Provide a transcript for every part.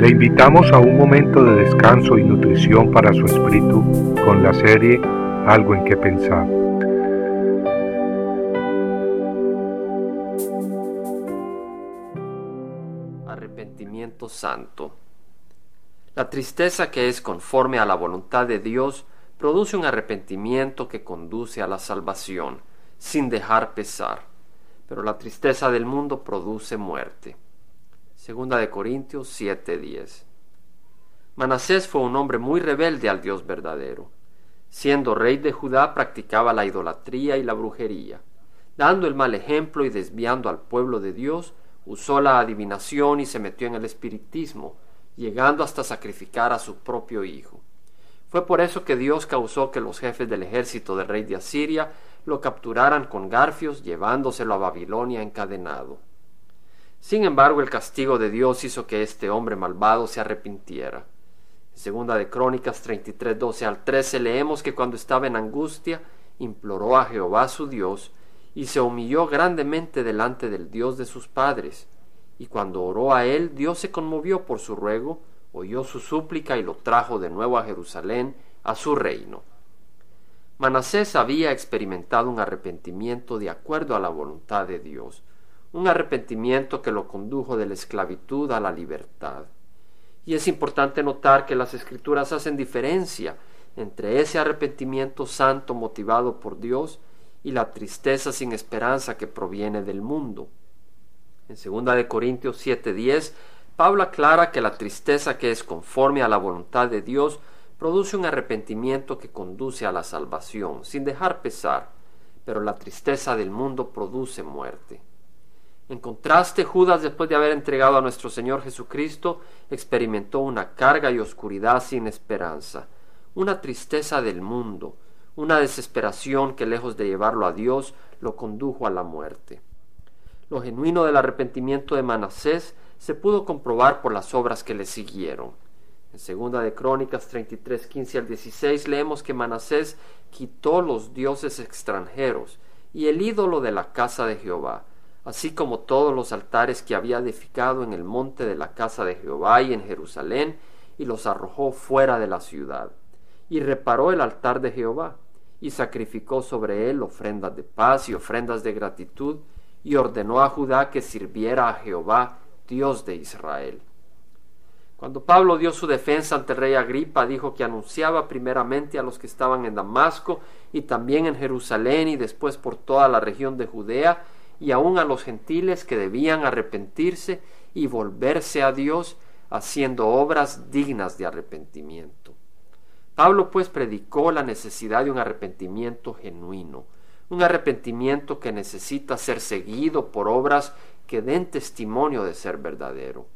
Le invitamos a un momento de descanso y nutrición para su espíritu con la serie Algo en que pensar. Arrepentimiento santo. La tristeza que es conforme a la voluntad de Dios produce un arrepentimiento que conduce a la salvación, sin dejar pesar. Pero la tristeza del mundo produce muerte. Segunda de Corintios 7:10. Manasés fue un hombre muy rebelde al Dios verdadero. Siendo rey de Judá practicaba la idolatría y la brujería. Dando el mal ejemplo y desviando al pueblo de Dios, usó la adivinación y se metió en el espiritismo, llegando hasta sacrificar a su propio hijo. Fue por eso que Dios causó que los jefes del ejército del rey de Asiria lo capturaran con garfios, llevándoselo a Babilonia encadenado. Sin embargo, el castigo de Dios hizo que este hombre malvado se arrepintiera. En segunda de Crónicas 33, 12 al 13 leemos que cuando estaba en angustia, imploró a Jehová su Dios, y se humilló grandemente delante del Dios de sus padres. Y cuando oró a él, Dios se conmovió por su ruego, oyó su súplica y lo trajo de nuevo a Jerusalén, a su reino. Manasés había experimentado un arrepentimiento de acuerdo a la voluntad de Dios, un arrepentimiento que lo condujo de la esclavitud a la libertad. Y es importante notar que las escrituras hacen diferencia entre ese arrepentimiento santo motivado por Dios y la tristeza sin esperanza que proviene del mundo. En 2 de Corintios 7:10, Pablo aclara que la tristeza que es conforme a la voluntad de Dios produce un arrepentimiento que conduce a la salvación, sin dejar pesar, pero la tristeza del mundo produce muerte. En contraste, Judas, después de haber entregado a nuestro Señor Jesucristo, experimentó una carga y oscuridad sin esperanza, una tristeza del mundo, una desesperación que lejos de llevarlo a Dios, lo condujo a la muerte. Lo genuino del arrepentimiento de Manasés se pudo comprobar por las obras que le siguieron. En segunda de Crónicas 33, 15 al 16 leemos que Manasés quitó los dioses extranjeros y el ídolo de la casa de Jehová, así como todos los altares que había edificado en el monte de la casa de Jehová y en Jerusalén, y los arrojó fuera de la ciudad. Y reparó el altar de Jehová, y sacrificó sobre él ofrendas de paz y ofrendas de gratitud, y ordenó a Judá que sirviera a Jehová, Dios de Israel. Cuando Pablo dio su defensa ante el rey Agripa, dijo que anunciaba primeramente a los que estaban en Damasco y también en Jerusalén y después por toda la región de Judea, y aun a los gentiles que debían arrepentirse y volverse a Dios haciendo obras dignas de arrepentimiento. Pablo pues predicó la necesidad de un arrepentimiento genuino, un arrepentimiento que necesita ser seguido por obras que den testimonio de ser verdadero.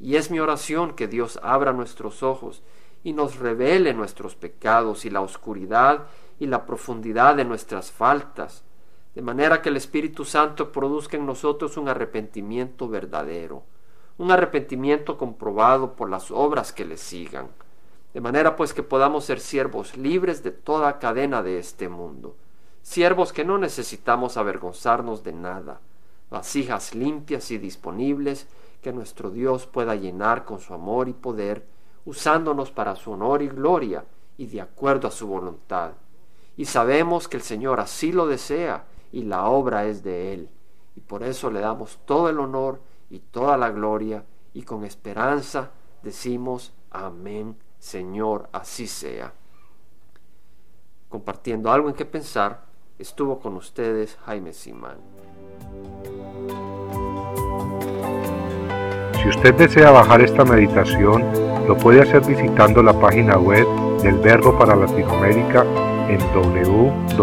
Y es mi oración que Dios abra nuestros ojos y nos revele nuestros pecados y la oscuridad y la profundidad de nuestras faltas, de manera que el Espíritu Santo produzca en nosotros un arrepentimiento verdadero, un arrepentimiento comprobado por las obras que le sigan, de manera pues que podamos ser siervos libres de toda cadena de este mundo, siervos que no necesitamos avergonzarnos de nada, vasijas limpias y disponibles que nuestro Dios pueda llenar con su amor y poder, usándonos para su honor y gloria y de acuerdo a su voluntad. Y sabemos que el Señor así lo desea, y la obra es de Él. Y por eso le damos todo el honor y toda la gloria y con esperanza decimos amén, Señor, así sea. Compartiendo algo en que pensar, estuvo con ustedes Jaime Simán. Si usted desea bajar esta meditación, lo puede hacer visitando la página web del Verbo para Latinoamérica en www